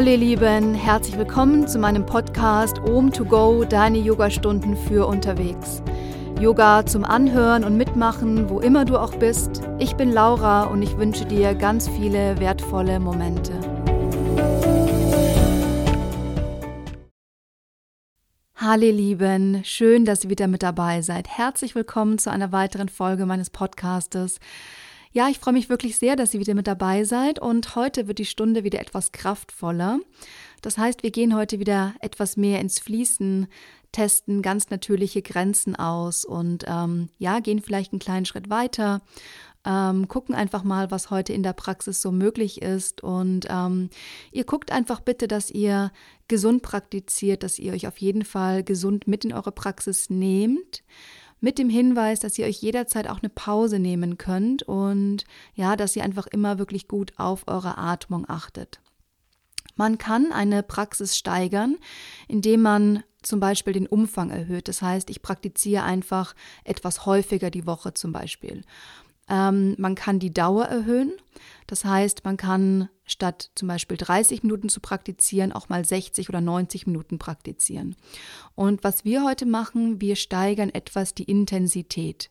Hallo ihr Lieben, herzlich willkommen zu meinem Podcast Om to Go, deine Yogastunden für unterwegs. Yoga zum Anhören und Mitmachen, wo immer du auch bist. Ich bin Laura und ich wünsche dir ganz viele wertvolle Momente. Hallo ihr Lieben, schön, dass ihr wieder mit dabei seid. Herzlich willkommen zu einer weiteren Folge meines Podcastes. Ja, ich freue mich wirklich sehr, dass ihr wieder mit dabei seid und heute wird die Stunde wieder etwas kraftvoller. Das heißt, wir gehen heute wieder etwas mehr ins Fließen, testen ganz natürliche Grenzen aus und ähm, ja, gehen vielleicht einen kleinen Schritt weiter. Ähm, gucken einfach mal, was heute in der Praxis so möglich ist. Und ähm, ihr guckt einfach bitte, dass ihr gesund praktiziert, dass ihr euch auf jeden Fall gesund mit in eure Praxis nehmt mit dem Hinweis, dass ihr euch jederzeit auch eine Pause nehmen könnt und ja, dass ihr einfach immer wirklich gut auf eure Atmung achtet. Man kann eine Praxis steigern, indem man zum Beispiel den Umfang erhöht. Das heißt, ich praktiziere einfach etwas häufiger die Woche zum Beispiel. Ähm, man kann die Dauer erhöhen. Das heißt, man kann statt zum Beispiel 30 Minuten zu praktizieren auch mal 60 oder 90 Minuten praktizieren. Und was wir heute machen, wir steigern etwas die Intensität.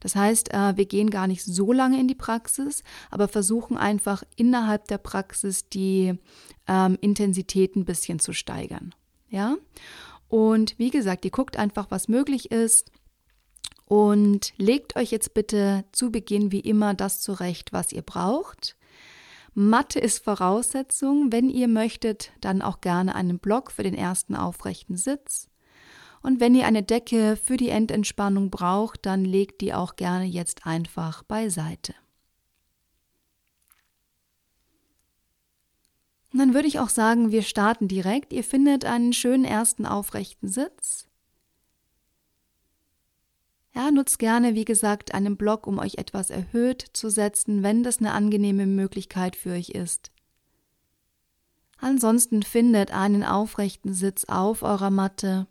Das heißt, äh, wir gehen gar nicht so lange in die Praxis, aber versuchen einfach innerhalb der Praxis die ähm, Intensität ein bisschen zu steigern. Ja? Und wie gesagt, ihr guckt einfach, was möglich ist. Und legt euch jetzt bitte zu Beginn wie immer das zurecht, was ihr braucht. Matte ist Voraussetzung. Wenn ihr möchtet, dann auch gerne einen Block für den ersten aufrechten Sitz. Und wenn ihr eine Decke für die Endentspannung braucht, dann legt die auch gerne jetzt einfach beiseite. Und dann würde ich auch sagen, wir starten direkt. Ihr findet einen schönen ersten aufrechten Sitz. Ja, nutzt gerne, wie gesagt, einen Block, um euch etwas erhöht zu setzen, wenn das eine angenehme Möglichkeit für euch ist. Ansonsten findet einen aufrechten Sitz auf eurer Matte.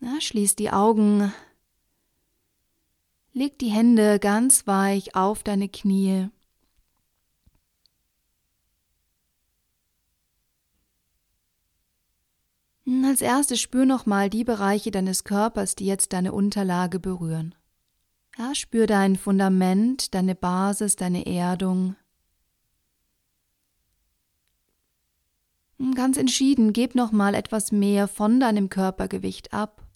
Ja, schließt die Augen. Leg die Hände ganz weich auf deine Knie. Als erstes spür nochmal die Bereiche deines Körpers, die jetzt deine Unterlage berühren. Ja, spür dein Fundament, deine Basis, deine Erdung. Ganz entschieden, gib nochmal etwas mehr von deinem Körpergewicht ab.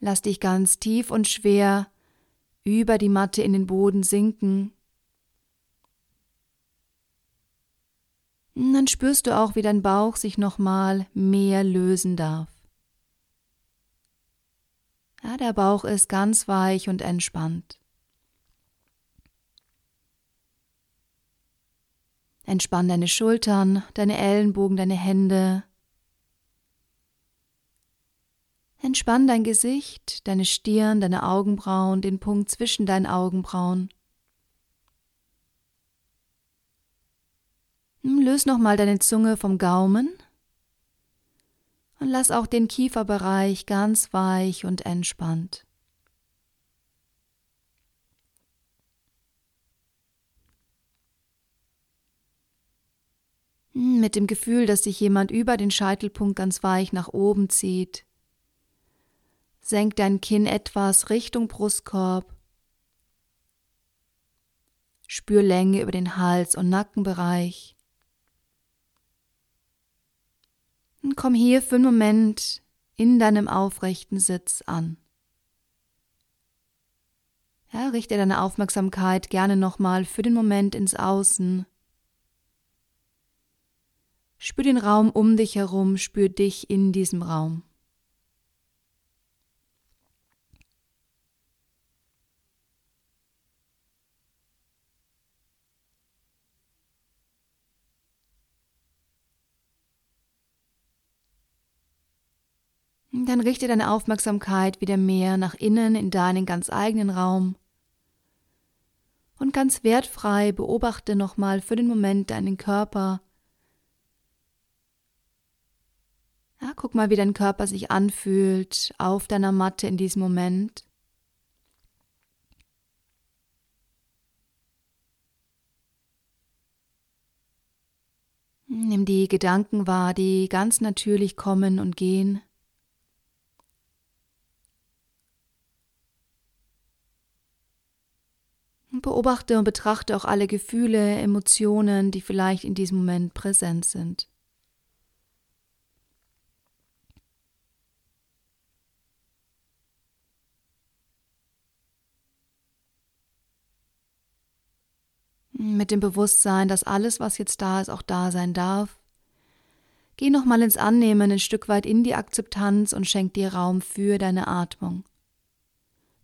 Lass dich ganz tief und schwer über die Matte in den Boden sinken. Dann spürst du auch, wie dein Bauch sich nochmal mehr lösen darf. Ja, der Bauch ist ganz weich und entspannt. Entspann deine Schultern, deine Ellenbogen, deine Hände. Entspann dein Gesicht, deine Stirn, deine Augenbrauen, den Punkt zwischen deinen Augenbrauen. Löse nochmal deine Zunge vom Gaumen und lass auch den Kieferbereich ganz weich und entspannt. Hm, mit dem Gefühl, dass sich jemand über den Scheitelpunkt ganz weich nach oben zieht. Senk dein Kinn etwas Richtung Brustkorb. Spür Länge über den Hals- und Nackenbereich. Und komm hier für einen Moment in deinem aufrechten Sitz an. Ja, richte deine Aufmerksamkeit gerne nochmal für den Moment ins Außen. Spür den Raum um dich herum, spür dich in diesem Raum. Dann richte deine Aufmerksamkeit wieder mehr nach innen in deinen ganz eigenen Raum. Und ganz wertfrei beobachte nochmal für den Moment deinen Körper. Ja, guck mal, wie dein Körper sich anfühlt auf deiner Matte in diesem Moment. Nimm die Gedanken wahr, die ganz natürlich kommen und gehen. Beobachte und betrachte auch alle Gefühle, Emotionen, die vielleicht in diesem Moment präsent sind. Mit dem Bewusstsein, dass alles, was jetzt da ist, auch da sein darf. Geh nochmal ins Annehmen, ein Stück weit in die Akzeptanz und schenk dir Raum für deine Atmung.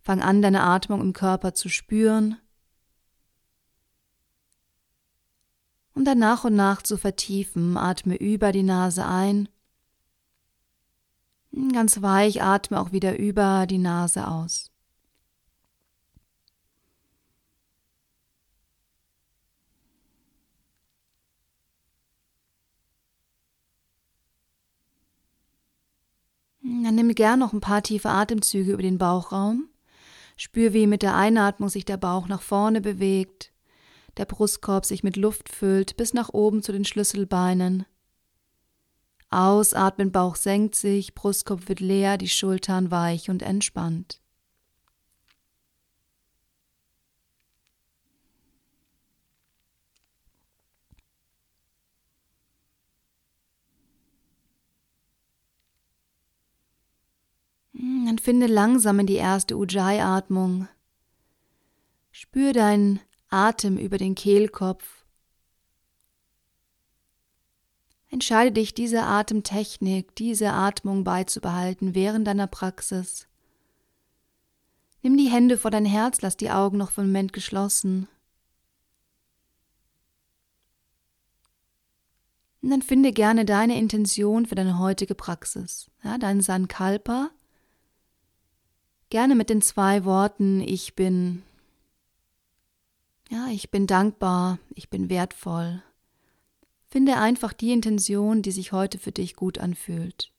Fang an, deine Atmung im Körper zu spüren und dann nach und nach zu vertiefen. Atme über die Nase ein. Ganz weich atme auch wieder über die Nase aus. Dann nimm gern noch ein paar tiefe Atemzüge über den Bauchraum. Spür, wie mit der Einatmung sich der Bauch nach vorne bewegt, der Brustkorb sich mit Luft füllt bis nach oben zu den Schlüsselbeinen. Ausatmen, Bauch senkt sich, Brustkorb wird leer, die Schultern weich und entspannt. Dann finde langsam in die erste Ujjayi-Atmung. Spür deinen Atem über den Kehlkopf. Entscheide dich, diese Atemtechnik, diese Atmung beizubehalten während deiner Praxis. Nimm die Hände vor dein Herz, lass die Augen noch für einen Moment geschlossen. Und dann finde gerne deine Intention für deine heutige Praxis. Ja, dein Sankalpa, Gerne mit den zwei Worten Ich bin. Ja, ich bin dankbar, ich bin wertvoll. Finde einfach die Intention, die sich heute für dich gut anfühlt.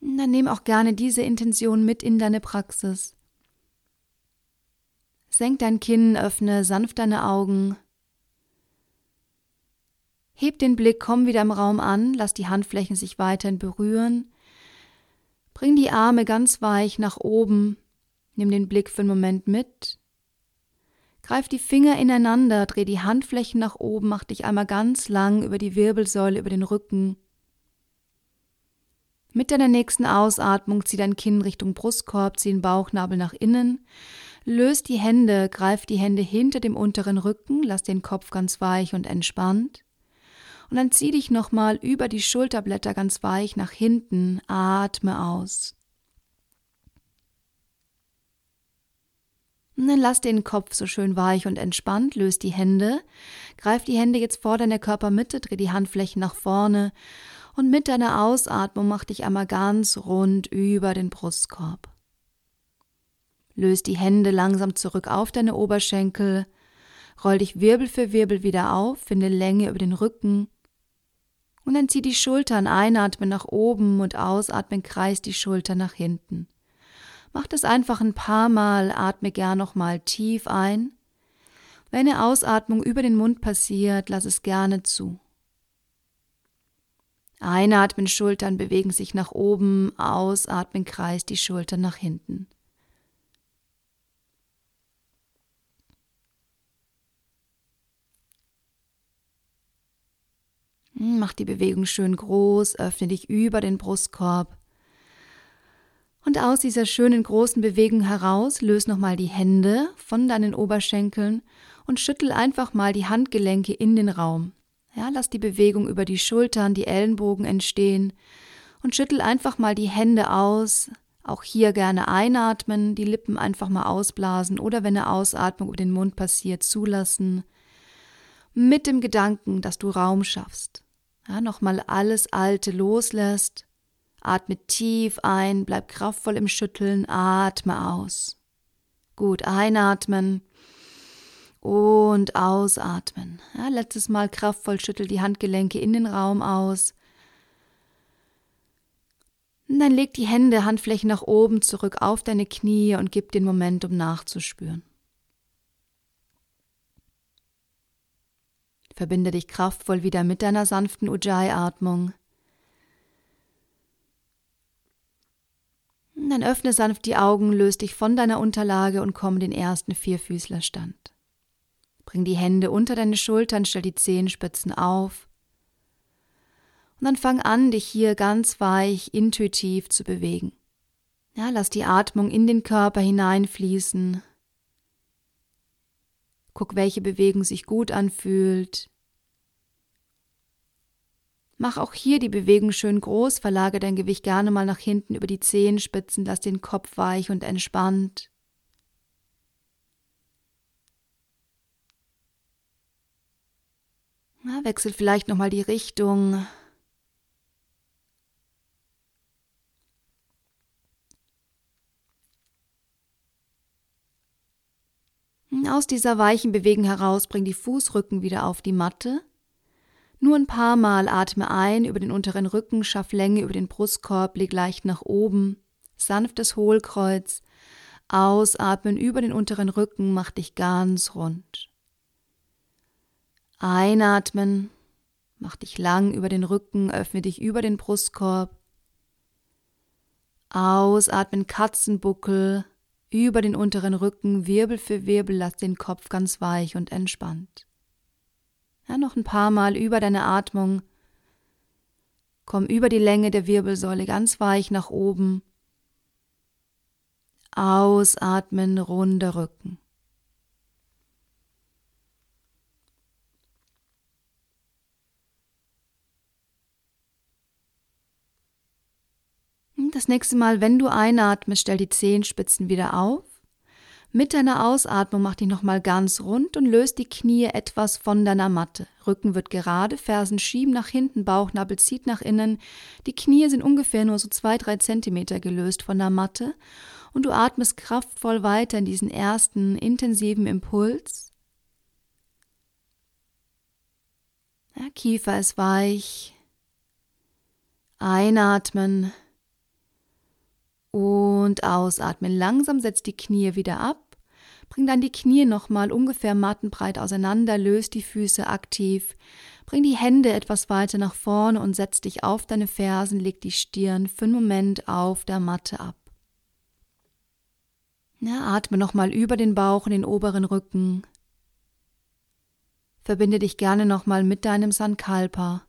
Dann nimm auch gerne diese Intention mit in deine Praxis. Senk dein Kinn, öffne sanft deine Augen Heb den Blick, komm wieder im Raum an, lass die Handflächen sich weiterhin berühren. Bring die Arme ganz weich nach oben, nimm den Blick für einen Moment mit. Greif die Finger ineinander, dreh die Handflächen nach oben, mach dich einmal ganz lang über die Wirbelsäule, über den Rücken. Mit deiner nächsten Ausatmung zieh dein Kinn Richtung Brustkorb, zieh den Bauchnabel nach innen, löst die Hände, greif die Hände hinter dem unteren Rücken, lass den Kopf ganz weich und entspannt. Und dann zieh dich nochmal über die Schulterblätter ganz weich nach hinten, atme aus. Und dann lass den Kopf so schön weich und entspannt, löst die Hände, greif die Hände jetzt vor deiner Körpermitte, dreh die Handflächen nach vorne. Und mit deiner Ausatmung mach dich einmal ganz rund über den Brustkorb. Löst die Hände langsam zurück auf deine Oberschenkel, roll dich Wirbel für Wirbel wieder auf, finde Länge über den Rücken und dann zieh die Schultern, einatmen nach oben und ausatmen, kreis die Schulter nach hinten. Mach das einfach ein paar Mal, atme gern nochmal tief ein. Wenn eine Ausatmung über den Mund passiert, lass es gerne zu. Einatmen, Schultern bewegen sich nach oben, ausatmen, kreis die Schultern nach hinten. Mach die Bewegung schön groß, öffne dich über den Brustkorb. Und aus dieser schönen großen Bewegung heraus löse nochmal die Hände von deinen Oberschenkeln und schüttel einfach mal die Handgelenke in den Raum. Ja, lass die Bewegung über die Schultern, die Ellenbogen entstehen und schüttel einfach mal die Hände aus. Auch hier gerne einatmen, die Lippen einfach mal ausblasen oder wenn eine Ausatmung über den Mund passiert, zulassen. Mit dem Gedanken, dass du Raum schaffst. Ja, nochmal alles Alte loslässt. Atme tief ein, bleib kraftvoll im Schütteln, atme aus. Gut, einatmen und ausatmen. Ja, letztes Mal kraftvoll schüttel die Handgelenke in den Raum aus. dann leg die Hände, Handflächen nach oben zurück auf deine Knie und gib den Moment, um nachzuspüren. Verbinde dich kraftvoll wieder mit deiner sanften Ujjayi-Atmung. Dann öffne sanft die Augen, löse dich von deiner Unterlage und komm in den ersten Vierfüßlerstand. Bring die Hände unter deine Schultern, stell die Zehenspitzen auf. Und dann fang an, dich hier ganz weich, intuitiv zu bewegen. Ja, lass die Atmung in den Körper hineinfließen. Guck, welche Bewegung sich gut anfühlt. Mach auch hier die Bewegung schön groß, verlage dein Gewicht gerne mal nach hinten über die Zehenspitzen, lass den Kopf weich und entspannt. Na, wechsel vielleicht nochmal die Richtung. Aus dieser weichen Bewegung heraus bring die Fußrücken wieder auf die Matte. Nur ein paar Mal atme ein über den unteren Rücken, schaff Länge über den Brustkorb, leg leicht nach oben, sanftes Hohlkreuz, ausatmen über den unteren Rücken, mach dich ganz rund. Einatmen, mach dich lang über den Rücken, öffne dich über den Brustkorb. Ausatmen, Katzenbuckel, über den unteren Rücken, Wirbel für Wirbel, lass den Kopf ganz weich und entspannt. Ja, noch ein paar Mal über deine Atmung. Komm über die Länge der Wirbelsäule ganz weich nach oben. Ausatmen, runder Rücken. Das nächste Mal, wenn du einatmest, stell die Zehenspitzen wieder auf. Mit deiner Ausatmung mach dich nochmal ganz rund und löst die Knie etwas von deiner Matte. Rücken wird gerade, Fersen schieben nach hinten, Bauchnabel zieht nach innen. Die Knie sind ungefähr nur so zwei, drei Zentimeter gelöst von der Matte. Und du atmest kraftvoll weiter in diesen ersten intensiven Impuls. Ja, Kiefer ist weich. Einatmen. Und ausatmen. Langsam setzt die Knie wieder ab. Bring dann die Knie nochmal ungefähr mattenbreit auseinander, löst die Füße aktiv. Bring die Hände etwas weiter nach vorne und setz dich auf deine Fersen, leg die Stirn für einen Moment auf der Matte ab. Ja, atme nochmal über den Bauch und den oberen Rücken. Verbinde dich gerne nochmal mit deinem Sankalpa.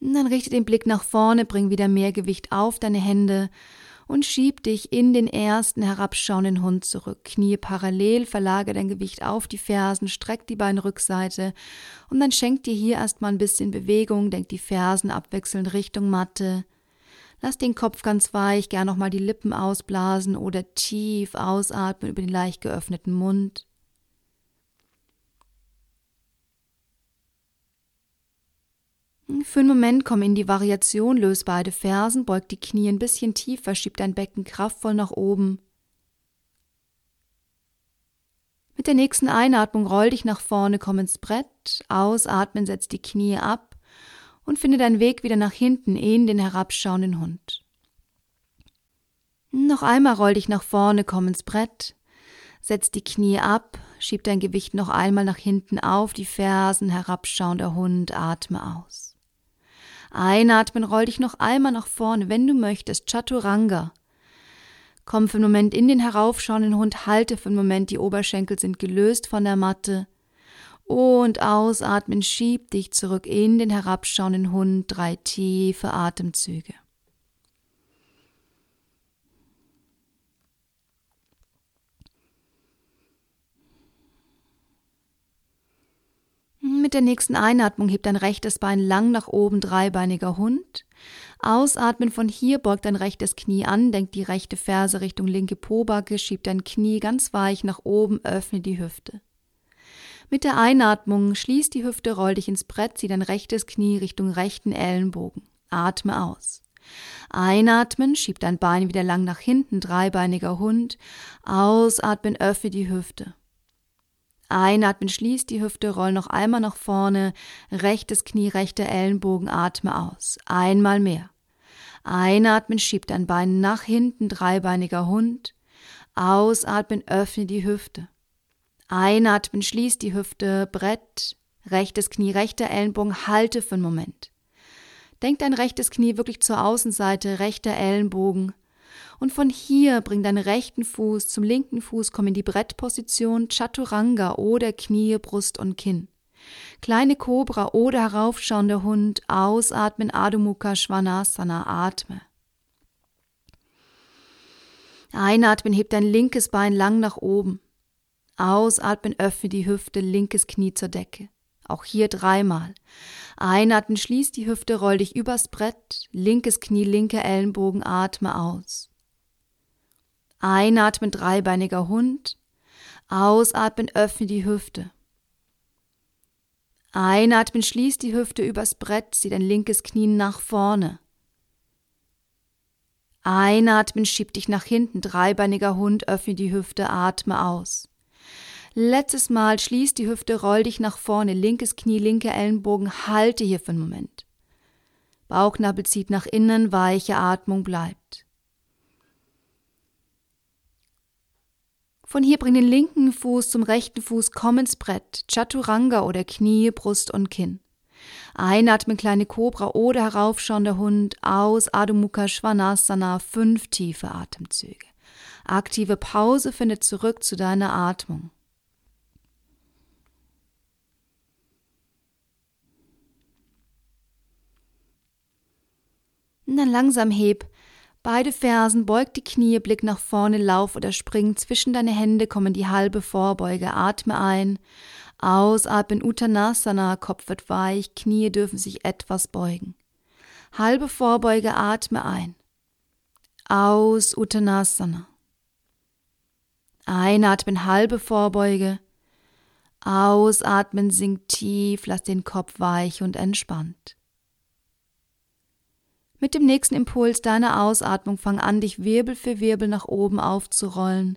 Dann richte den Blick nach vorne, bring wieder mehr Gewicht auf deine Hände und schieb dich in den ersten herabschauenden Hund zurück. Knie parallel, verlage dein Gewicht auf die Fersen, streck die Beinrückseite und dann schenk dir hier erstmal ein bisschen Bewegung, denk die Fersen abwechselnd Richtung Matte. Lass den Kopf ganz weich, gern nochmal die Lippen ausblasen oder tief ausatmen über den leicht geöffneten Mund. Für einen Moment komm in die Variation, löse beide Fersen, beug die Knie ein bisschen tiefer, schieb dein Becken kraftvoll nach oben. Mit der nächsten Einatmung roll dich nach vorne, komm ins Brett, ausatmen, setz die Knie ab und finde deinen Weg wieder nach hinten in den herabschauenden Hund. Noch einmal roll dich nach vorne, komm ins Brett, setz die Knie ab, schieb dein Gewicht noch einmal nach hinten auf die Fersen, herabschauender Hund, atme aus. Einatmen, roll dich noch einmal nach vorne, wenn du möchtest. Chaturanga. Komm für einen Moment in den heraufschauenden Hund, halte für einen Moment, die Oberschenkel sind gelöst von der Matte. Und ausatmen, schieb dich zurück in den herabschauenden Hund, drei tiefe Atemzüge. Mit der nächsten Einatmung hebt dein rechtes Bein lang nach oben, dreibeiniger Hund. Ausatmen von hier, beugt dein rechtes Knie an, denkt die rechte Ferse Richtung linke Pobacke, schiebt dein Knie ganz weich nach oben, öffne die Hüfte. Mit der Einatmung schließ die Hüfte, roll dich ins Brett, zieh dein rechtes Knie Richtung rechten Ellenbogen. Atme aus. Einatmen, schieb dein Bein wieder lang nach hinten, dreibeiniger Hund. Ausatmen, öffne die Hüfte. Einatmen, schließ die Hüfte, roll noch einmal nach vorne, rechtes Knie, rechter Ellenbogen, atme aus. Einmal mehr. Einatmen, schieb dein Bein nach hinten, dreibeiniger Hund. Ausatmen, öffne die Hüfte. Einatmen, schließ die Hüfte, Brett, rechtes Knie, rechter Ellenbogen, halte für einen Moment. Denk dein rechtes Knie wirklich zur Außenseite, rechter Ellenbogen. Und von hier bring deinen rechten Fuß zum linken Fuß, komm in die Brettposition Chaturanga oder Knie, Brust und Kinn. Kleine Kobra oder heraufschauender Hund, ausatmen, Adho Mukha Svanasana, atme. Einatmen, heb dein linkes Bein lang nach oben. Ausatmen, öffne die Hüfte, linkes Knie zur Decke. Auch hier dreimal. Einatmen, schließ die Hüfte, roll dich übers Brett, linkes Knie, linker Ellenbogen, atme aus. Einatmen, dreibeiniger Hund. Ausatmen, öffne die Hüfte. Einatmen, schließ die Hüfte übers Brett, zieh dein linkes Knie nach vorne. Einatmen, schieb dich nach hinten, dreibeiniger Hund, öffne die Hüfte, atme aus. Letztes Mal, schließ die Hüfte, roll dich nach vorne, linkes Knie, linker Ellenbogen, halte hier für einen Moment. Bauchnabel zieht nach innen, weiche Atmung bleibt. Von hier bring den linken Fuß zum rechten Fuß, komm ins Brett, Chaturanga oder Knie, Brust und Kinn. Einatmen, kleine Kobra oder heraufschauender Hund, aus Adho Mukha Svanasana, fünf tiefe Atemzüge. Aktive Pause findet zurück zu deiner Atmung. Und dann langsam heb Beide Fersen, beug die Knie, Blick nach vorne, lauf oder spring. Zwischen deine Hände kommen die halbe Vorbeuge. Atme ein. Ausatmen Uttanasana, Kopf wird weich, Knie dürfen sich etwas beugen. Halbe Vorbeuge, atme ein. Aus Uttanasana. Einatmen, halbe Vorbeuge. Ausatmen, sink tief, lass den Kopf weich und entspannt. Mit dem nächsten Impuls deiner Ausatmung fang an, dich Wirbel für Wirbel nach oben aufzurollen.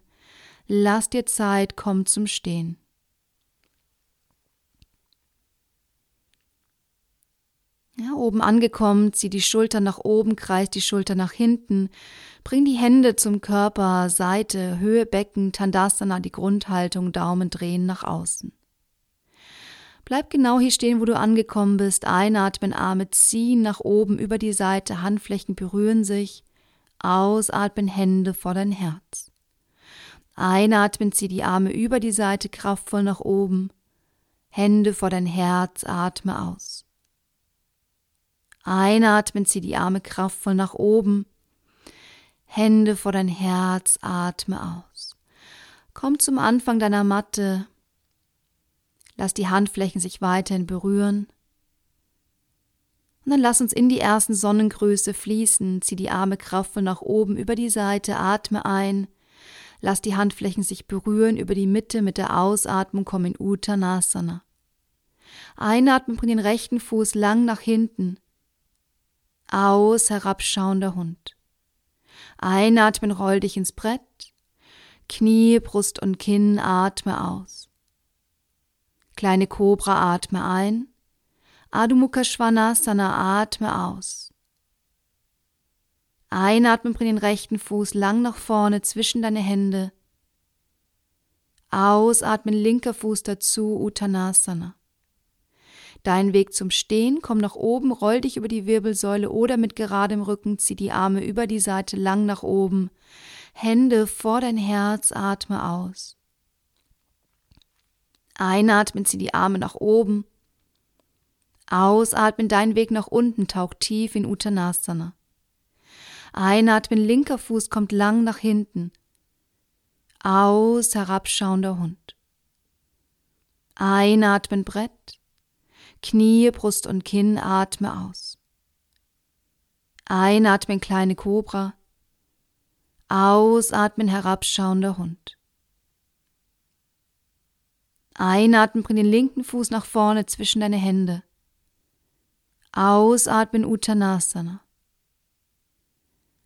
Lass dir Zeit, komm zum Stehen. Ja, oben angekommen, zieh die Schultern nach oben, kreis die Schulter nach hinten, bring die Hände zum Körper, Seite, Höhe Becken, Tandasana, die Grundhaltung, Daumen drehen nach außen. Bleib genau hier stehen, wo du angekommen bist. Einatmen, Arme ziehen nach oben über die Seite, Handflächen berühren sich. Ausatmen, Hände vor dein Herz. Einatmen, zieh die Arme über die Seite kraftvoll nach oben. Hände vor dein Herz, atme aus. Einatmen, zieh die Arme kraftvoll nach oben. Hände vor dein Herz, atme aus. Komm zum Anfang deiner Matte, Lass die Handflächen sich weiterhin berühren. Und dann lass uns in die ersten Sonnengröße fließen. Zieh die Arme kraftvoll nach oben über die Seite, atme ein. Lass die Handflächen sich berühren über die Mitte mit der Ausatmung, komm in Uttanasana. Einatmen, bring den rechten Fuß lang nach hinten. Aus, herabschauender Hund. Einatmen, roll dich ins Brett. Knie, Brust und Kinn, atme aus. Kleine Kobra, atme ein. Adho Mukha Svanasana, atme aus. Einatmen, bring den rechten Fuß lang nach vorne zwischen deine Hände. Ausatmen, linker Fuß dazu, Uttanasana. Dein Weg zum Stehen, komm nach oben, roll dich über die Wirbelsäule oder mit geradem Rücken, zieh die Arme über die Seite lang nach oben. Hände vor dein Herz, atme aus. Einatmen, zieh die Arme nach oben. Ausatmen, dein Weg nach unten, tauch tief in Uttanasana. Einatmen, linker Fuß kommt lang nach hinten. Aus, herabschauender Hund. Einatmen, Brett. Knie, Brust und Kinn, atme aus. Einatmen, kleine Kobra. Ausatmen, herabschauender Hund. Einatmen, bring den linken Fuß nach vorne zwischen deine Hände. Ausatmen Uttanasana.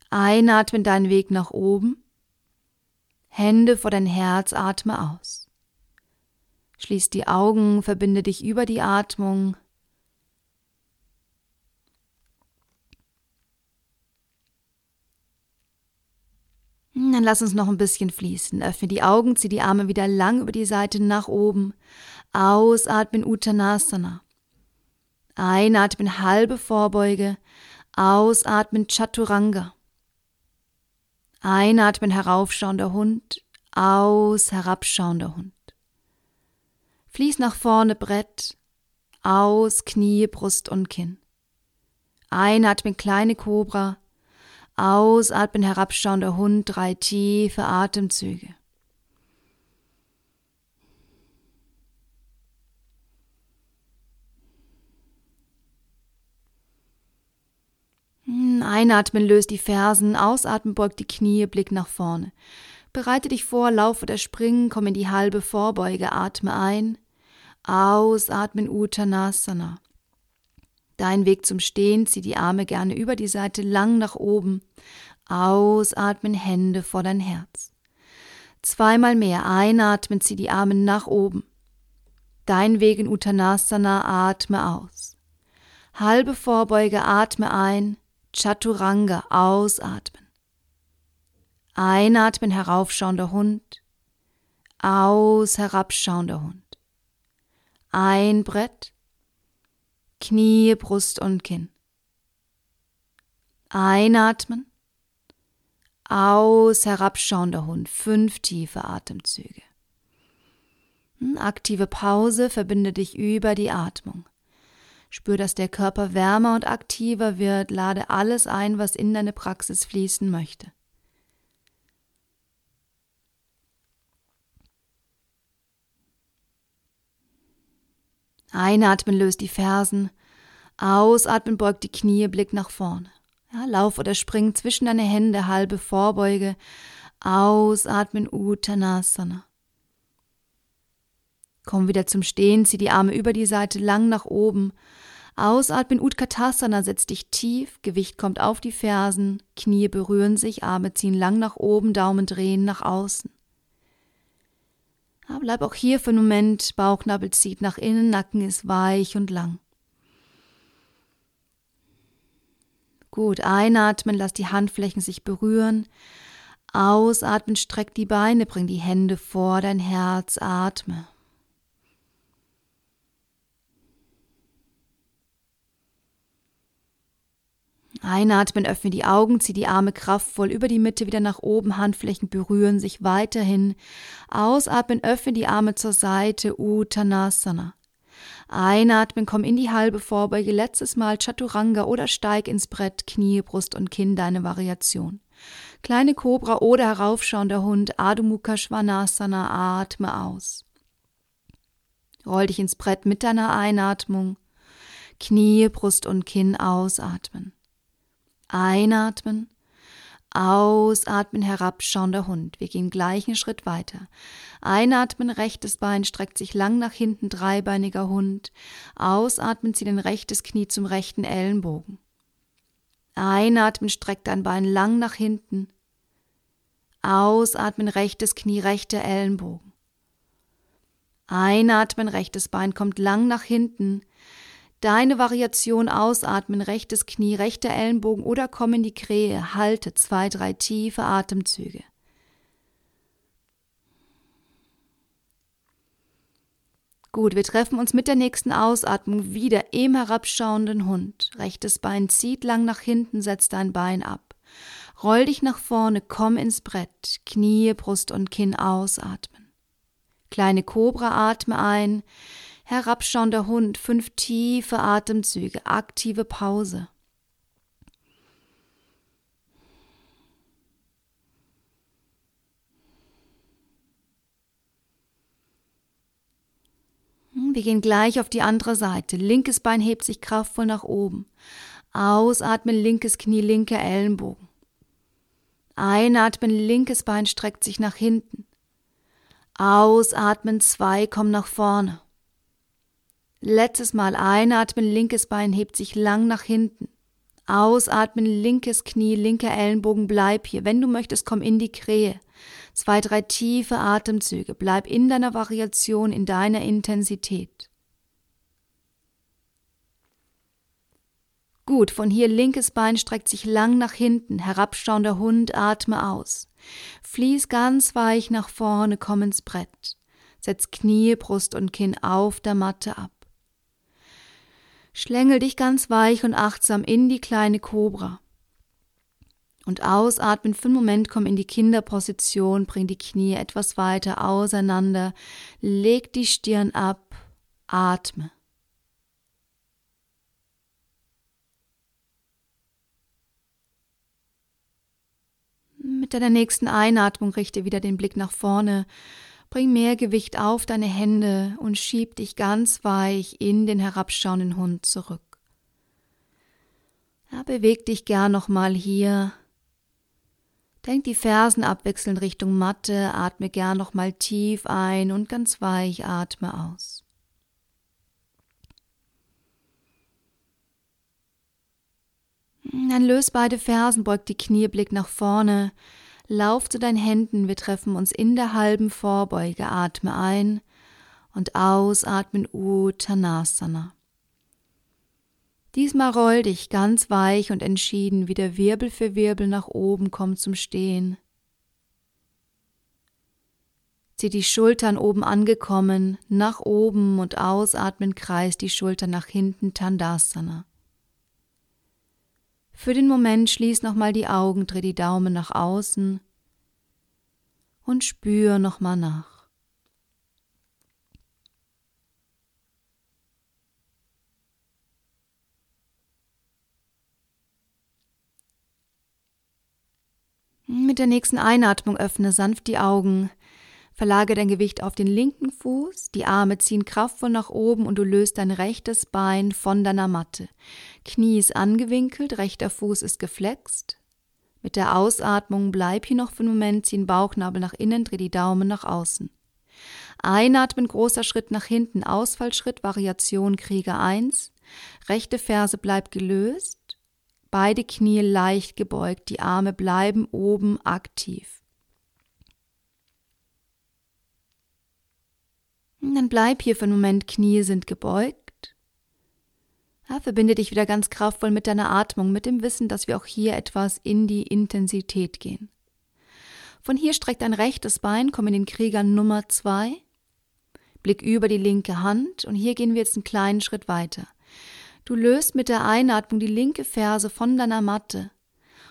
Einatmen deinen Weg nach oben. Hände vor dein Herz, atme aus. Schließ die Augen, verbinde dich über die Atmung. Dann lass uns noch ein bisschen fließen. Öffne die Augen, zieh die Arme wieder lang über die Seite nach oben. Ausatmen Uttanasana. Einatmen halbe Vorbeuge. Ausatmen Chaturanga. Einatmen heraufschauender Hund. Aus herabschauender Hund. Fließ nach vorne Brett. Aus Knie, Brust und Kinn. Einatmen kleine Kobra. Ausatmen, herabschauender Hund, drei tiefe Atemzüge. Hm, einatmen löst die Fersen, ausatmen beugt die Knie, Blick nach vorne. Bereite dich vor, lauf oder spring, komm in die halbe Vorbeuge, atme ein, ausatmen Uttanasana. Dein Weg zum Stehen, zieh die Arme gerne über die Seite lang nach oben. Ausatmen, Hände vor dein Herz. Zweimal mehr einatmen, zieh die Arme nach oben. Dein Weg in Uttanasana, atme aus. Halbe Vorbeuge, atme ein. Chaturanga, ausatmen. Einatmen, heraufschauender Hund. Aus, herabschauender Hund. Ein Brett. Knie, Brust und Kinn. Einatmen. Aus, herabschauender Hund. Fünf tiefe Atemzüge. Hm, aktive Pause, verbinde dich über die Atmung. Spür, dass der Körper wärmer und aktiver wird, lade alles ein, was in deine Praxis fließen möchte. Einatmen löst die Fersen, ausatmen beugt die Knie, Blick nach vorne. Ja, lauf oder spring zwischen deine Hände, halbe Vorbeuge, ausatmen Uttanasana. Komm wieder zum Stehen, zieh die Arme über die Seite lang nach oben. Ausatmen Utkatasana, setz dich tief, Gewicht kommt auf die Fersen, Knie berühren sich, Arme ziehen lang nach oben, Daumen drehen nach außen. Bleib auch hier für einen Moment. Bauchnabel zieht nach innen, Nacken ist weich und lang. Gut, einatmen, lass die Handflächen sich berühren. Ausatmen, streck die Beine, bring die Hände vor dein Herz, atme. Einatmen, öffne die Augen, zieh die Arme kraftvoll über die Mitte wieder nach oben, Handflächen berühren sich weiterhin. Ausatmen, öffne die Arme zur Seite, Uttanasana. Einatmen, komm in die halbe Vorbeuge, letztes Mal Chaturanga oder steig ins Brett, Knie, Brust und Kinn, deine Variation. Kleine Kobra oder heraufschauender Hund, Adho Mukha Svanasana, atme aus. Roll dich ins Brett mit deiner Einatmung. Knie, Brust und Kinn ausatmen. Einatmen, ausatmen, herabschauender Hund. Wir gehen gleichen Schritt weiter. Einatmen, rechtes Bein streckt sich lang nach hinten, dreibeiniger Hund. Ausatmen, zieh den rechtes Knie zum rechten Ellenbogen. Einatmen, streckt dein Bein lang nach hinten. Ausatmen, rechtes Knie, rechter Ellenbogen. Einatmen, rechtes Bein kommt lang nach hinten. Deine Variation ausatmen, rechtes Knie, rechter Ellenbogen oder komm in die Krähe, halte zwei, drei tiefe Atemzüge. Gut, wir treffen uns mit der nächsten Ausatmung wieder im herabschauenden Hund. Rechtes Bein zieht lang nach hinten, setzt dein Bein ab. Roll dich nach vorne, komm ins Brett, Knie, Brust und Kinn ausatmen. Kleine Kobra atme ein, herabschauender Hund, fünf tiefe Atemzüge, aktive Pause. Hm, wir gehen gleich auf die andere Seite. Linkes Bein hebt sich kraftvoll nach oben. Ausatmen, linkes Knie, linker Ellenbogen. Einatmen, linkes Bein streckt sich nach hinten. Ausatmen, zwei kommen nach vorne. Letztes Mal einatmen, linkes Bein hebt sich lang nach hinten. Ausatmen, linkes Knie, linker Ellenbogen, bleib hier. Wenn du möchtest, komm in die Krähe. Zwei, drei tiefe Atemzüge. Bleib in deiner Variation, in deiner Intensität. Gut, von hier linkes Bein streckt sich lang nach hinten, herabschauender Hund, atme aus. Fließ ganz weich nach vorne, komm ins Brett. Setz Knie, Brust und Kinn auf der Matte ab. Schlängel dich ganz weich und achtsam in die kleine Kobra. Und ausatmen für einen Moment, komm in die Kinderposition, bring die Knie etwas weiter auseinander, leg die Stirn ab, atme. Mit deiner nächsten Einatmung richte wieder den Blick nach vorne Bring mehr Gewicht auf deine Hände und schieb dich ganz weich in den herabschauenden Hund zurück. Ja, beweg dich gern nochmal hier. Denk die Fersen abwechselnd Richtung Matte, atme gern nochmal tief ein und ganz weich atme aus. Dann löse beide Fersen, beug die Knie, Blick nach vorne, Lauf zu deinen Händen, wir treffen uns in der halben Vorbeuge, atme ein und ausatmen Uttanasana. Diesmal roll dich ganz weich und entschieden wieder Wirbel für Wirbel nach oben, komm zum Stehen. Zieh die Schultern oben angekommen, nach oben und ausatmen, kreis die Schultern nach hinten, Tandasana. Für den Moment schließ nochmal die Augen, dreh die Daumen nach außen und spür nochmal nach. Mit der nächsten Einatmung öffne sanft die Augen, Verlage dein Gewicht auf den linken Fuß, die Arme ziehen kraftvoll nach oben und du löst dein rechtes Bein von deiner Matte. Knie ist angewinkelt, rechter Fuß ist geflext. Mit der Ausatmung bleib hier noch für einen Moment, zieh den Bauchnabel nach innen, dreh die Daumen nach außen. Einatmen, großer Schritt nach hinten, Ausfallschritt, Variation Krieger 1. Rechte Ferse bleibt gelöst, beide Knie leicht gebeugt, die Arme bleiben oben aktiv. Dann bleib hier für einen Moment, Knie sind gebeugt. Ja, verbinde dich wieder ganz kraftvoll mit deiner Atmung, mit dem Wissen, dass wir auch hier etwas in die Intensität gehen. Von hier streckt dein rechtes Bein, komm in den Krieger Nummer zwei. Blick über die linke Hand und hier gehen wir jetzt einen kleinen Schritt weiter. Du löst mit der Einatmung die linke Ferse von deiner Matte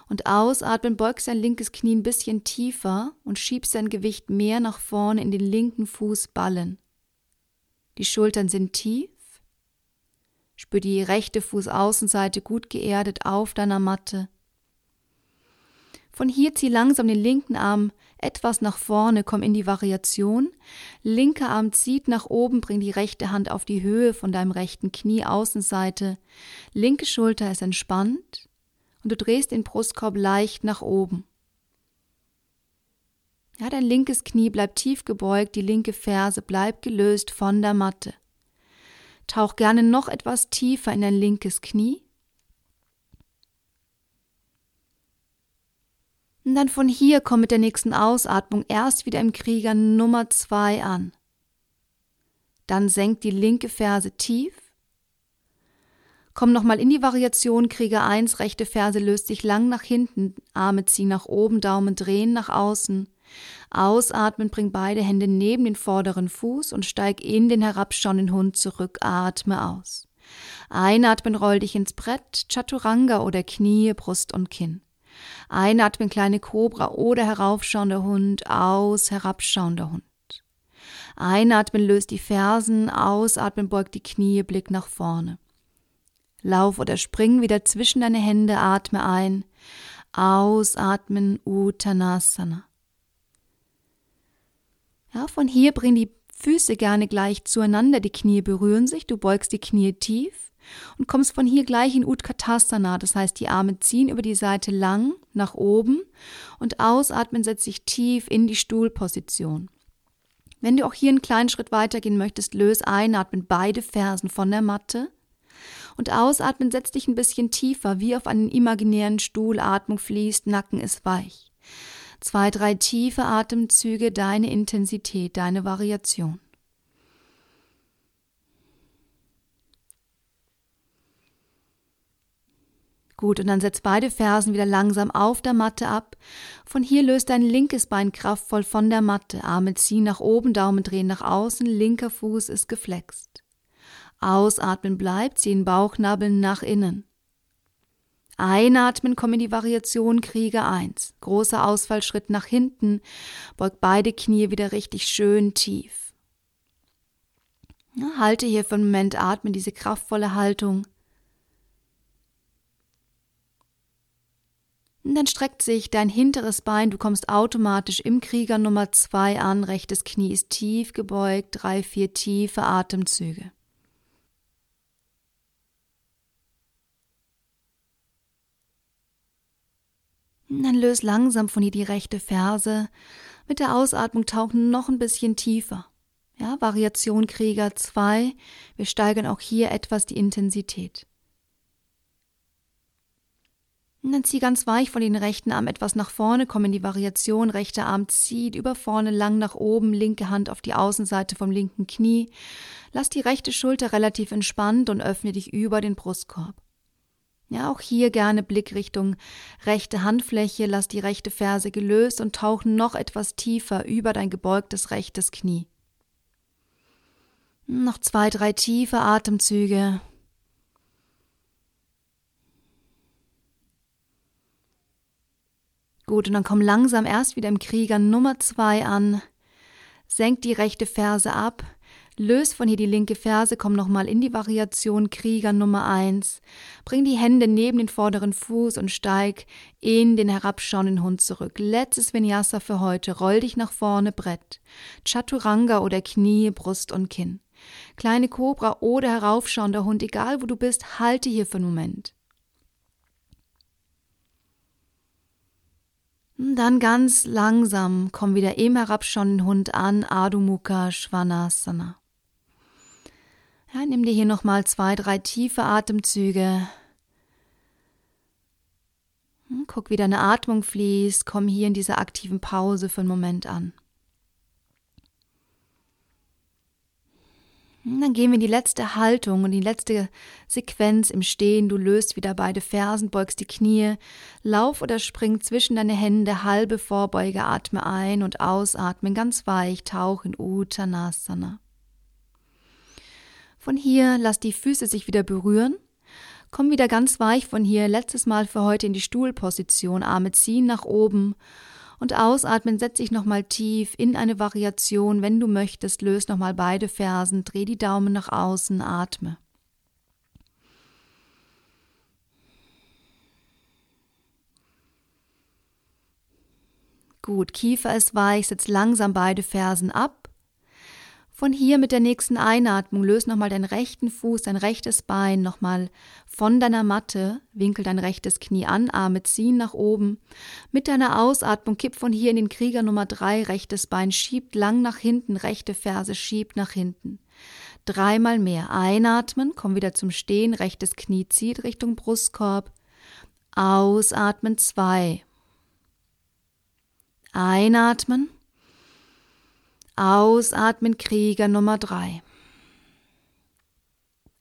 und ausatmen beugst dein linkes Knie ein bisschen tiefer und schiebst dein Gewicht mehr nach vorne in den linken Fußballen. Die Schultern sind tief. Spür die rechte Fußaußenseite gut geerdet auf deiner Matte. Von hier zieh langsam den linken Arm etwas nach vorne, komm in die Variation. Linker Arm zieht nach oben, bring die rechte Hand auf die Höhe von deinem rechten Knie Außenseite. Linke Schulter ist entspannt und du drehst den Brustkorb leicht nach oben. Ja, dein linkes Knie bleibt tief gebeugt, die linke Ferse bleibt gelöst von der Matte. Tauch gerne noch etwas tiefer in dein linkes Knie. Und dann von hier komm mit der nächsten Ausatmung erst wieder im Krieger Nummer zwei an. Dann senk die linke Ferse tief. Komm nochmal in die Variation Krieger 1, rechte Ferse löst sich lang nach hinten, Arme ziehen nach oben, Daumen drehen nach außen. Ausatmen, bring beide Hände neben den vorderen Fuß und steig in den herabschauenden Hund zurück. Atme aus. Einatmen, roll dich ins Brett, Chaturanga oder Knie, Brust und Kinn. Einatmen, kleine Kobra oder heraufschauender Hund, aus, herabschauender Hund. Einatmen, löst die Fersen, ausatmen, beugt die Knie, Blick nach vorne. Lauf oder spring wieder zwischen deine Hände, atme ein, ausatmen, Uttanasana. Ja, von hier bring die Füße gerne gleich zueinander, die Knie berühren sich, du beugst die Knie tief und kommst von hier gleich in Utkatasana, das heißt die Arme ziehen über die Seite lang nach oben und ausatmen setzt sich tief in die Stuhlposition. Wenn du auch hier einen kleinen Schritt weitergehen möchtest, löse einatmen beide Fersen von der Matte Und ausatmen, setz dich ein bisschen tiefer, wie auf einen imaginären Stuhl. Atmung fließt, Nacken ist weich. Zwei, drei tiefe Atemzüge, deine Intensität, deine Variation. Gut, und dann setz beide Fersen wieder langsam auf der Matte ab. Von hier löst dein linkes Bein kraftvoll von der Matte. Arme ziehen nach oben, Daumen drehen nach außen, linker Fuß ist geflext. Ausatmen bleibt, ziehen Bauchnabeln nach innen. Einatmen, komm in die Variation Krieger 1. Großer Ausfallschritt nach hinten, beug beide Knie wieder richtig schön tief. halte hier für einen Moment, atme diese kraftvolle Haltung. Und dann streckt sich dein hinteres Bein, du kommst automatisch im Krieger Nummer 2 an, rechtes Knie ist tief gebeugt, drei, vier tiefe Atemzüge. Dann löst langsam von hier die rechte Ferse. Mit der Ausatmung tauchen noch ein bisschen tiefer. Ja, Variation Krieger 2. Wir steigern auch hier etwas die Intensität. Und dann zieh ganz weich von den rechten Arm etwas nach vorne, komm in die Variation. Rechter Arm zieht über vorne lang nach oben, linke Hand auf die Außenseite vom linken Knie. Lass die rechte Schulter relativ entspannt und öffne dich über den Brustkorb. Ja, auch hier gerne Blick Richtung rechte Handfläche, lass die rechte Ferse gelöst und tauch noch etwas tiefer über dein gebeugtes rechtes Knie. Noch zwei, drei tiefe Atemzüge. Gut, und dann komm langsam erst wieder im Krieger Nummer zwei an. Senk die rechte Ferse ab. Löst von hier die linke Ferse, komm nochmal in die Variation Krieger Nummer eins. Bring die Hände neben den vorderen Fuß und steig in den herabschauenden Hund zurück. Letztes Vinyasa für heute. Roll dich nach vorne, Brett. Chaturanga oder Knie, Brust und Kinn. Kleine Kobra oder heraufschauender Hund, egal wo du bist, halte hier für einen Moment. Dann ganz langsam komm wieder im herabschauenden Hund an, Adho Mukha Svanasana. Ja, nimm dir hier nochmal zwei, drei tiefe Atemzüge. Hm, guck, wie deine Atmung fließt. Komm hier in dieser aktiven Pause für einen Moment an. Und dann gehen wir in die letzte Haltung und die letzte Sequenz im Stehen. Du löst wieder beide Fersen, beugst die Knie, lauf oder spring zwischen deine Hände, halbe Vorbeuge, atme ein und ausatmen, ganz weich, tauch in Uttanasana. Von hier lass die Füße sich wieder berühren. Komm wieder ganz weich von hier, letztes Mal für heute in die Stuhlposition, Arme ziehen nach oben und ausatmen, setz dich nochmal tief in eine Variation. Wenn du möchtest, löst nochmal beide Fersen, dreh die Daumen nach außen, atme. Gut, Kiefer ist weich, setz langsam beide Fersen ab von hier mit der nächsten Einatmung löst nochmal deinen rechten Fuß, dein rechtes Bein nochmal von deiner Matte, winkel dein rechtes Knie an, Arme ziehen nach oben. Mit deiner Ausatmung kipp von hier in den Krieger Nummer drei, rechtes Bein schiebt lang nach hinten, rechte Ferse schiebt nach hinten. Dreimal mehr. Einatmen, komm wieder zum Stehen, rechtes Knie zieht Richtung Brustkorb. Ausatmen zwei. Einatmen. Ausatmen, Krieger Nummer drei.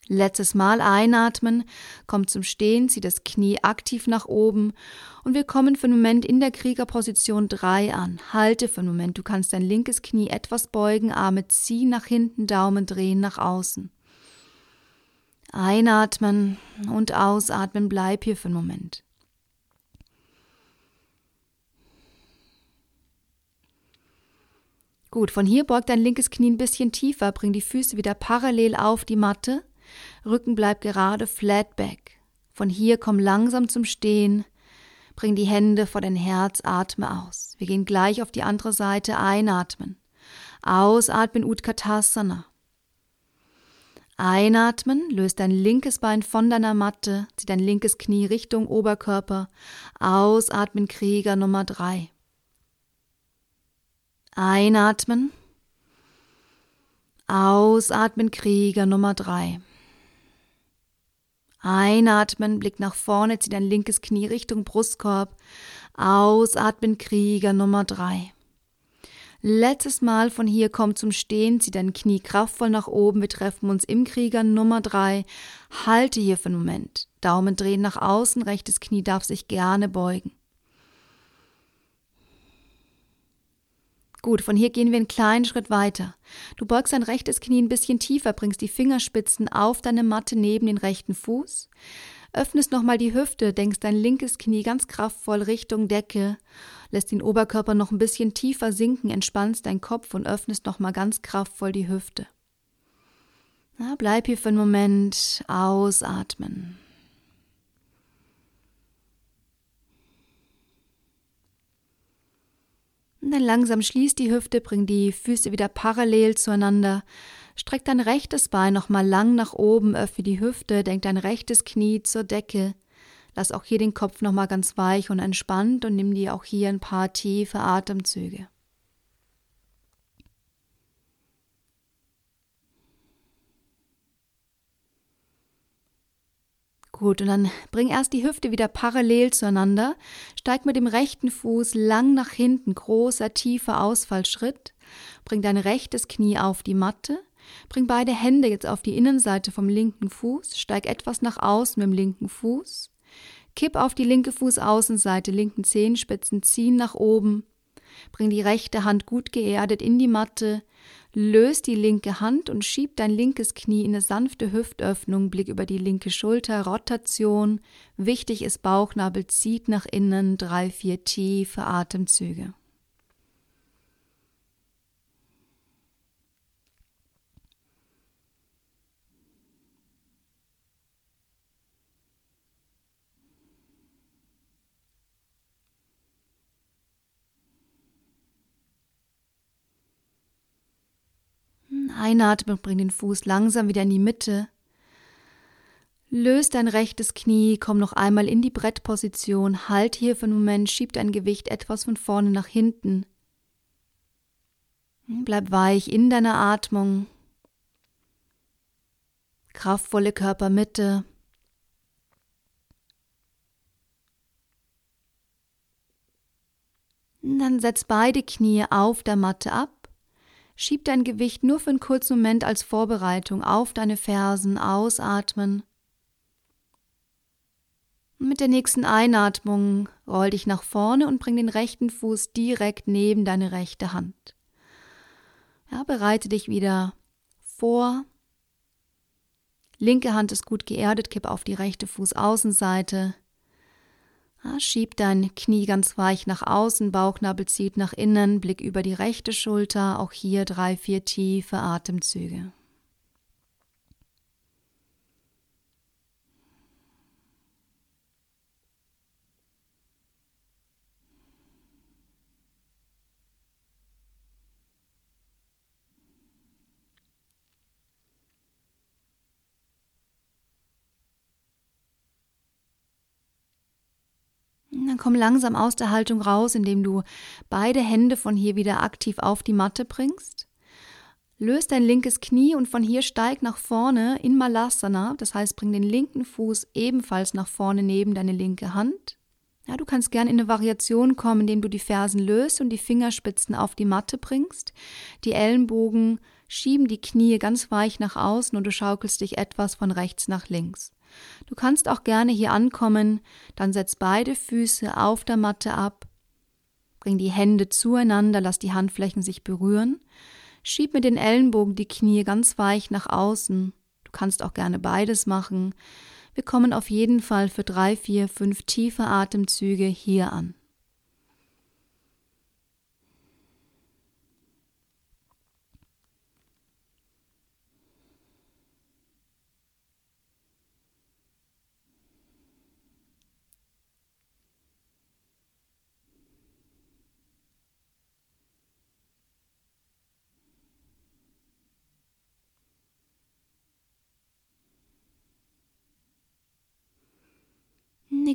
Letztes Mal einatmen, kommt zum Stehen, zieh das Knie aktiv nach oben und wir kommen für einen Moment in der Kriegerposition 3 an. Halte für einen Moment, du kannst dein linkes Knie etwas beugen, Arme ziehen nach hinten, Daumen drehen nach außen. Einatmen und ausatmen, bleib hier für einen Moment. Gut, von hier beugt dein linkes Knie ein bisschen tiefer, bring die Füße wieder parallel auf die Matte, Rücken bleibt gerade, flat back. Von hier komm langsam zum Stehen, bring die Hände vor dein Herz, atme aus. Wir gehen gleich auf die andere Seite, einatmen. Ausatmen Utkatasana. Einatmen, löst dein linkes Bein von deiner Matte, zieh dein linkes Knie Richtung Oberkörper. Ausatmen Krieger Nummer drei. Einatmen. Ausatmen Krieger Nummer drei. Einatmen, Blick nach vorne, zieh dein linkes Knie Richtung Brustkorb. Ausatmen, Krieger Nummer drei. Letztes Mal von hier komm zum Stehen, zieh dein Knie kraftvoll nach oben. Wir treffen uns im Krieger Nummer drei. Halte hier für einen Moment. Daumen drehen nach außen, rechtes Knie darf sich gerne beugen. Gut, von hier gehen wir einen kleinen Schritt weiter. Du beugst dein rechtes Knie ein bisschen tiefer, bringst die Fingerspitzen auf deine Matte neben den rechten Fuß, öffnest nochmal die Hüfte, denkst dein linkes Knie ganz kraftvoll Richtung Decke, lässt den Oberkörper noch ein bisschen tiefer sinken, entspannst deinen Kopf und öffnest nochmal ganz kraftvoll die Hüfte. Na, bleib hier für einen Moment, ausatmen. Und dann langsam schließ die Hüfte, bring die Füße wieder parallel zueinander. Streck dein rechtes Bein nochmal lang nach oben, öffne die Hüfte, denk dein rechtes Knie zur Decke. Lass auch hier den Kopf nochmal ganz weich und entspannt und nimm dir auch hier ein paar tiefe Atemzüge. Gut, und dann bring erst die Hüfte wieder parallel zueinander, steig mit dem rechten Fuß lang nach hinten, großer, tiefer Ausfallschritt, bring dein rechtes Knie auf die Matte, bring beide Hände jetzt auf die Innenseite vom linken Fuß, steig etwas nach außen mit dem linken Fuß, kipp auf die linke Fußaußenseite, linken Zehenspitzen ziehen nach oben, bring die rechte Hand gut geerdet in die Matte, Löst die linke Hand und schieb dein linkes Knie in eine sanfte Hüftöffnung, Blick über die linke Schulter, Rotation. Wichtig ist Bauchnabel zieht nach innen, drei, vier tiefe Atemzüge. Einatmen, bring den Fuß langsam wieder in die Mitte. Löst dein rechtes Knie, komm noch einmal in die Brettposition, halt hier für einen Moment, schieb dein Gewicht etwas von vorne nach hinten. Bleib weich in deiner Atmung. Kraftvolle Körpermitte. Dann setz beide Knie auf der Matte ab. Schieb dein Gewicht nur für einen kurzen Moment als Vorbereitung auf deine Fersen, ausatmen. Mit der nächsten Einatmung roll dich nach vorne und bring den rechten Fuß direkt neben deine rechte Hand. Ja, bereite dich wieder vor. Linke Hand ist gut geerdet, kipp auf die rechte Fußaußenseite. Schieb dein Knie ganz weich nach außen, Bauchnabel zieht nach innen, Blick über die rechte Schulter, auch hier drei, vier tiefe Atemzüge. Dann komm langsam aus der Haltung raus, indem du beide Hände von hier wieder aktiv auf die Matte bringst. Löst dein linkes Knie und von hier steig nach vorne in Malasana. Das heißt, bring den linken Fuß ebenfalls nach vorne neben deine linke Hand. Ja, du kannst gerne in eine Variation kommen, indem du die Fersen löst und die Fingerspitzen auf die Matte bringst. Die Ellenbogen schieben die Knie ganz weich nach außen und du schaukelst dich etwas von rechts nach links. Du kannst auch gerne hier ankommen, dann setz beide Füße auf der Matte ab, bring die Hände zueinander, lass die Handflächen sich berühren, schieb mit den Ellenbogen die Knie ganz weich nach außen. Du kannst auch gerne beides machen. Wir kommen auf jeden Fall für drei, vier, fünf tiefe Atemzüge hier an.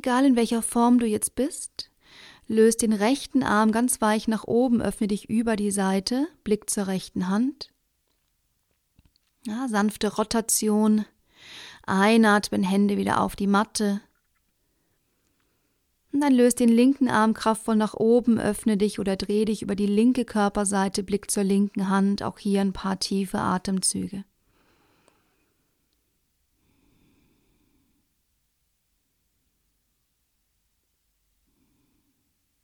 Egal in welcher Form du jetzt bist. Löst den rechten Arm ganz weich nach oben, öffne dich über die Seite, Blick zur rechten Hand. Ja, sanfte Rotation. Einatmen, Hände wieder auf die Matte. Und dann löst den linken Arm kraftvoll nach oben, öffne dich oder dreh dich über die linke Körperseite, Blick zur linken Hand, auch hier ein paar tiefe Atemzüge.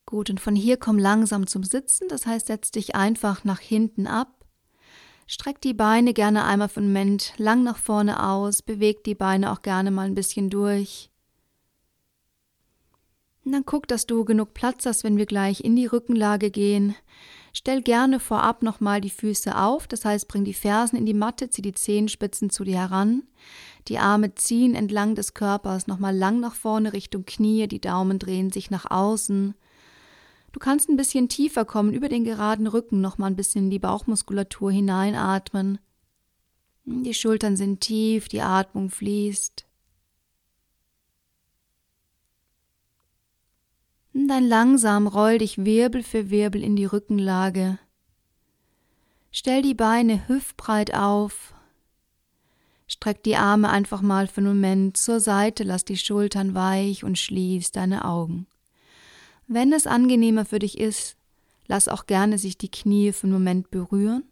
Gut, und von hier komm langsam zum Sitzen, das heißt, setz dich einfach nach hinten ab. Streck die Beine gerne einmal für einen Moment lang nach vorne aus, beweg die Beine auch gerne mal ein bisschen durch. Und dann guck, dass du genug Platz hast, wenn wir gleich in die Rückenlage gehen. Stell gerne vorab nochmal die Füße auf, das heißt, bring die Fersen in die Matte, zieh die Zehenspitzen zu dir heran. Die Arme ziehen entlang des Körpers nochmal lang nach vorne Richtung Knie, die Daumen drehen sich nach außen. Du kannst ein bisschen tiefer kommen, über den geraden Rücken noch mal ein bisschen in die Bauchmuskulatur hineinatmen. Die Schultern sind tief, die Atmung fließt. Und dann langsam roll dich Wirbel für Wirbel in die Rückenlage. Stell die Beine hüftbreit auf. Streck die Arme einfach mal für einen Moment zur Seite, lass die Schultern weich und schließ deine Augen. Wenn es angenehmer für dich ist, lass auch gerne sich die Knie für einen Moment berühren.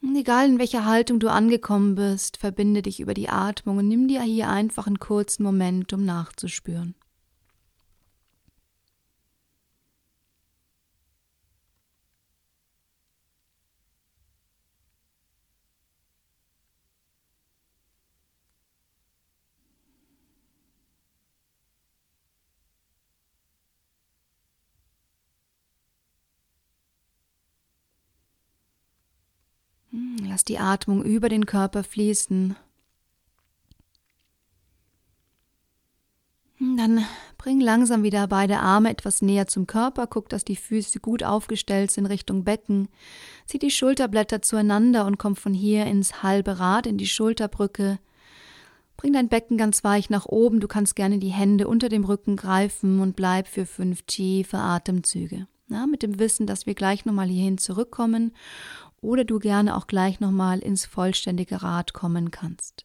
Und egal in welcher Haltung du angekommen bist, verbinde dich über die Atmung und nimm dir hier einfach einen kurzen Moment, um nachzuspüren. Die Atmung über den Körper fließen. Dann bring langsam wieder beide Arme etwas näher zum Körper, guck, dass die Füße gut aufgestellt sind Richtung Becken. Zieh die Schulterblätter zueinander und komm von hier ins halbe Rad, in die Schulterbrücke. Bring dein Becken ganz weich nach oben, du kannst gerne die Hände unter dem Rücken greifen und bleib für fünf tiefe Atemzüge. Ja, mit dem Wissen, dass wir gleich nochmal hierhin zurückkommen oder du gerne auch gleich nochmal ins vollständige Rad kommen kannst.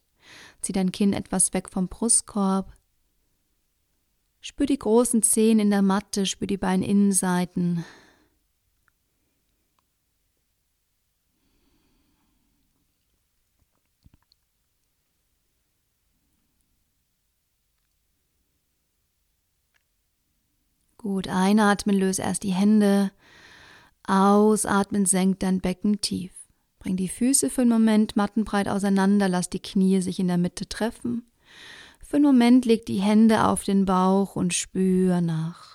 Zieh dein Kinn etwas weg vom Brustkorb. Spür die großen Zehen in der Matte, spür die Beininnenseiten. Gut, einatmen, löse erst die Hände Ausatmen senkt dein Becken tief. Bring die Füße für einen Moment mattenbreit auseinander, lass die Knie sich in der Mitte treffen. Für einen Moment leg die Hände auf den Bauch und spür nach.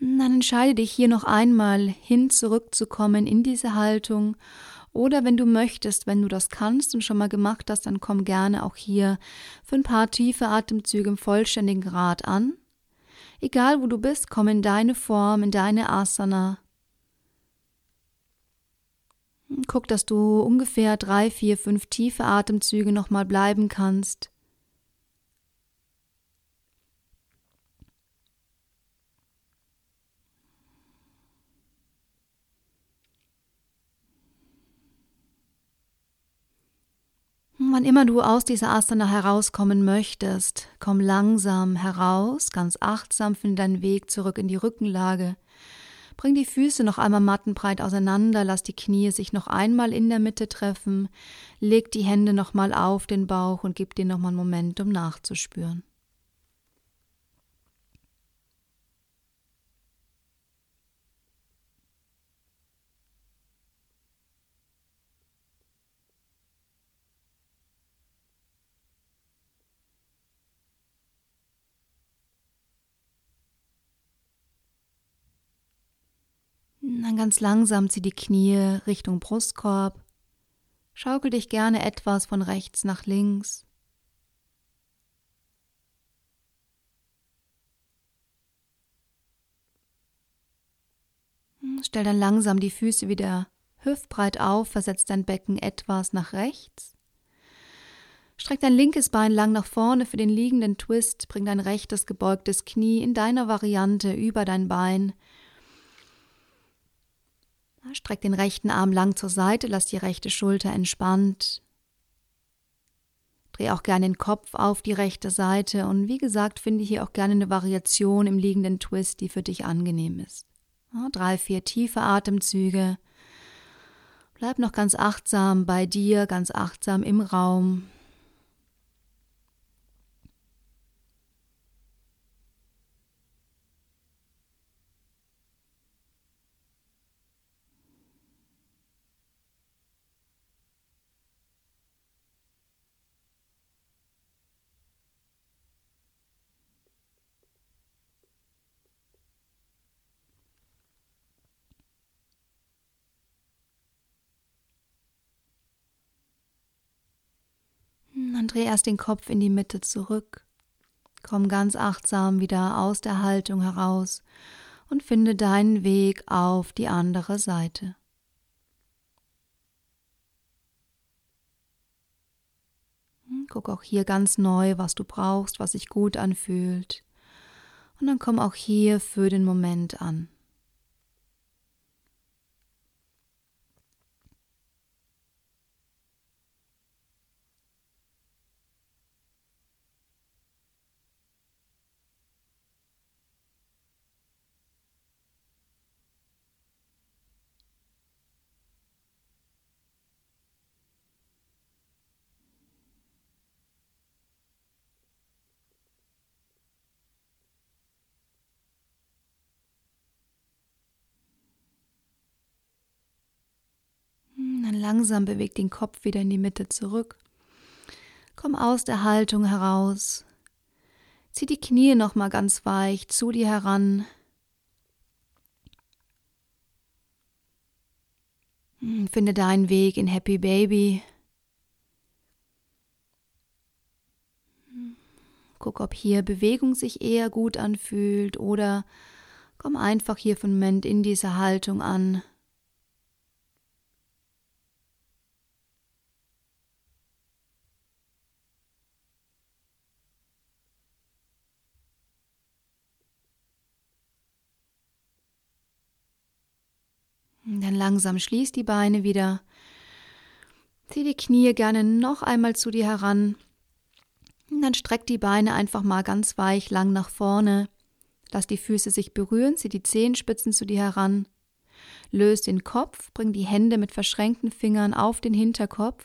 Dann entscheide dich hier noch einmal hin zurückzukommen in diese Haltung oder wenn du möchtest, wenn du das kannst und schon mal gemacht hast, dann komm gerne auch hier für ein paar tiefe Atemzüge im vollständigen Grad an. Egal wo du bist, komm in deine Form, in deine Asana. Guck, dass du ungefähr drei, vier, fünf tiefe Atemzüge nochmal bleiben kannst. Wann immer du aus dieser Asana herauskommen möchtest, komm langsam heraus, ganz achtsam finde deinen Weg zurück in die Rückenlage. Bring die Füße noch einmal mattenbreit auseinander, lass die Knie sich noch einmal in der Mitte treffen, leg die Hände nochmal auf den Bauch und gib dir nochmal einen Moment, um nachzuspüren. Ganz langsam zieh die Knie Richtung Brustkorb. Schaukel dich gerne etwas von rechts nach links. Stell dann langsam die Füße wieder hüftbreit auf, versetz dein Becken etwas nach rechts. Streck dein linkes Bein lang nach vorne für den liegenden Twist, bring dein rechtes gebeugtes Knie in deiner Variante über dein Bein. Streck den rechten Arm lang zur Seite, lass die rechte Schulter entspannt. Dreh auch gerne den Kopf auf die rechte Seite und wie gesagt, finde hier auch gerne eine Variation im liegenden Twist, die für dich angenehm ist. drei, vier tiefe Atemzüge. Bleib noch ganz achtsam bei dir, ganz achtsam im Raum. Dann dreh erst den Kopf in die Mitte zurück. Komm ganz achtsam wieder aus der Haltung heraus und finde deinen Weg auf die andere Seite. Hm, guck auch hier ganz neu, was du brauchst, was sich gut anfühlt. Und dann komm auch hier für den Moment an. Langsam beweg den Kopf wieder in die Mitte zurück. Komm aus der Haltung heraus. Zieh die Knie nochmal ganz weich zu dir heran. Hm, finde deinen Weg in Happy Baby. Guck, ob hier Bewegung sich eher gut anfühlt oder komm einfach hier für einen Moment in diese Haltung an. Dann langsam schließ die Beine wieder. Zieh die Knie gerne noch einmal zu dir heran. Und dann streck die Beine einfach mal ganz weich lang nach vorne. Lass die Füße sich berühren, zieh die Zehenspitzen zu dir heran. Löse den Kopf, bring die Hände mit verschränkten Fingern auf den Hinterkopf.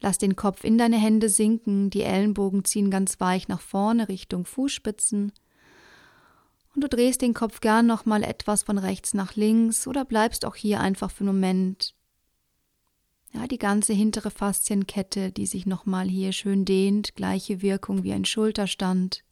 Lass den Kopf in deine Hände sinken, die Ellenbogen ziehen ganz weich nach vorne Richtung Fußspitzen und du drehst den Kopf gern nochmal etwas von rechts nach links oder bleibst auch hier einfach für einen Moment. Ja, die ganze hintere Faszienkette, die sich nochmal hier schön dehnt, gleiche Wirkung wie ein Schulterstand.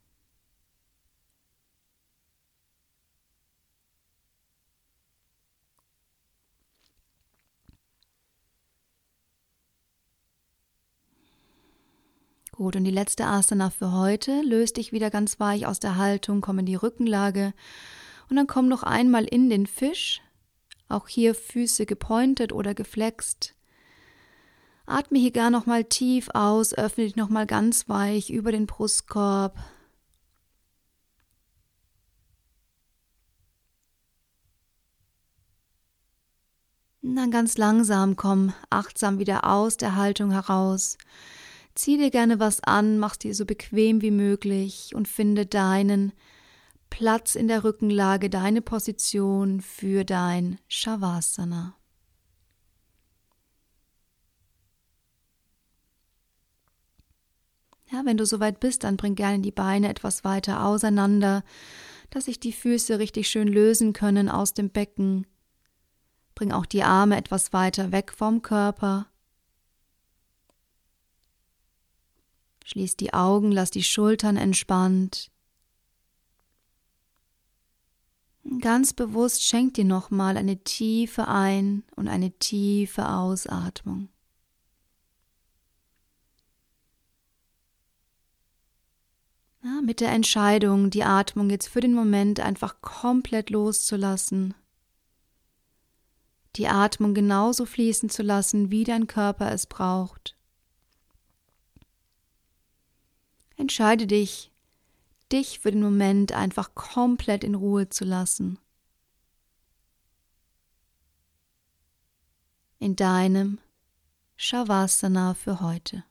Gut, und die letzte Asana für heute. Löst dich wieder ganz weich aus der Haltung, komm in die Rückenlage und dann komm noch einmal in den Fisch. Auch hier Füße gepointet oder geflext. Atme hier gar noch mal tief aus, öffne dich noch mal ganz weich über den Brustkorb. Und dann ganz langsam komm achtsam wieder aus der Haltung heraus. Zieh dir gerne was an, mach dir so bequem wie möglich und finde deinen Platz in der Rückenlage, deine Position für dein Shavasana. Ja, wenn du soweit bist, dann bring gerne die Beine etwas weiter auseinander, dass sich die Füße richtig schön lösen können aus dem Becken. Bring auch die Arme etwas weiter weg vom Körper. Schließ die Augen, lass die Schultern entspannt. Ganz bewusst schenk dir nochmal eine tiefe Ein- und eine tiefe Ausatmung. Ja, mit der Entscheidung, die Atmung jetzt für den Moment einfach komplett loszulassen. Die Atmung genauso fließen zu lassen, wie dein Körper es braucht. Entscheide dich, dich für den Moment einfach komplett in Ruhe zu lassen. In deinem Shavasana für heute.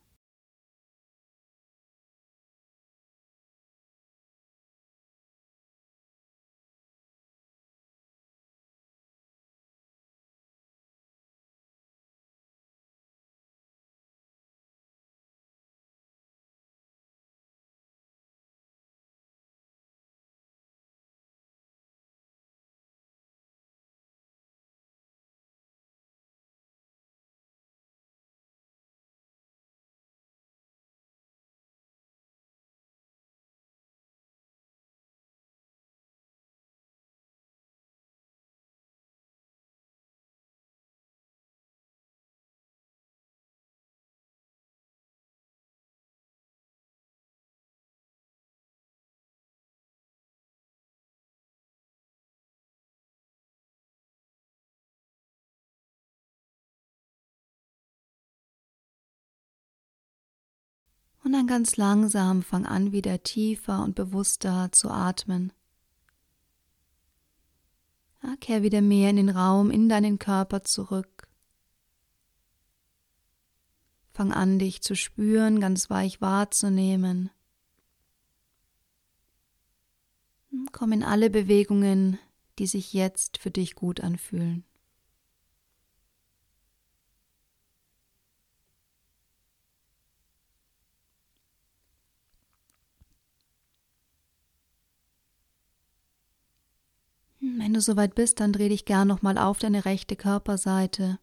Und dann ganz langsam fang an, wieder tiefer und bewusster zu atmen. Ja, kehr wieder mehr in den Raum, in deinen Körper zurück. Fang an, dich zu spüren, ganz weich wahrzunehmen. Komm in alle Bewegungen, die sich jetzt für dich gut anfühlen. Wenn du soweit bist, dann dreh dich gern nochmal auf deine rechte Körperseite.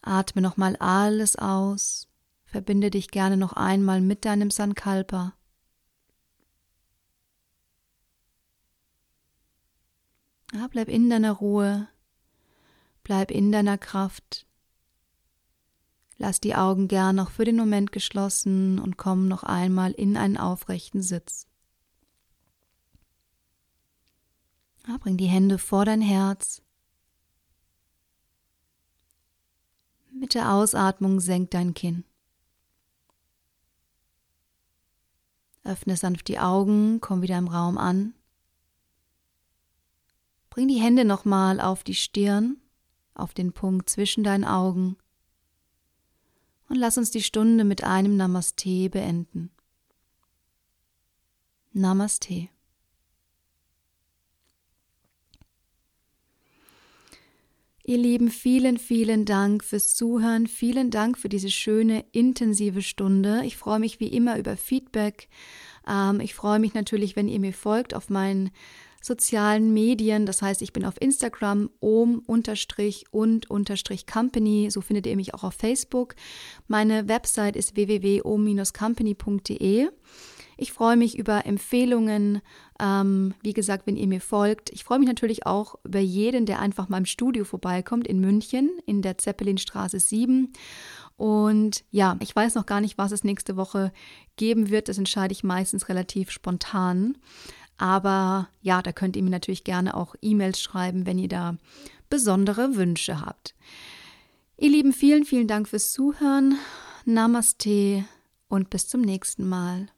Atme nochmal alles aus. Verbinde dich gerne noch einmal mit deinem Sankalpa. Ja, bleib in deiner Ruhe. Bleib in deiner Kraft. Lass die Augen gern noch für den Moment geschlossen und komm noch einmal in einen aufrechten Sitz. Ja, bring die Hände vor dein Herz. Mit der Ausatmung senk dein Kinn. Öffne sanft die Augen, komm wieder im Raum an. Bring die Hände nochmal auf die Stirn, auf den Punkt zwischen deinen Augen und lass uns die Stunde mit einem Namaste beenden. Namaste. Ihr Lieben, vielen, vielen Dank fürs Zuhören. Vielen Dank für diese schöne, intensive Stunde. Ich freue mich wie immer über Feedback. Ähm, ich freue mich natürlich, wenn ihr mir folgt auf meinen sozialen Medien. Das heißt, ich bin auf Instagram ohm und company. So findet ihr mich auch auf Facebook. Meine Website ist www.om-company.de. Ich freue mich über Empfehlungen, ähm, wie gesagt, wenn ihr mir folgt. Ich freue mich natürlich auch über jeden, der einfach mal im Studio vorbeikommt in München in der Zeppelinstraße 7. Und ja, ich weiß noch gar nicht, was es nächste Woche geben wird. Das entscheide ich meistens relativ spontan. Aber ja, da könnt ihr mir natürlich gerne auch E-Mails schreiben, wenn ihr da besondere Wünsche habt. Ihr Lieben, vielen, vielen Dank fürs Zuhören. Namaste und bis zum nächsten Mal.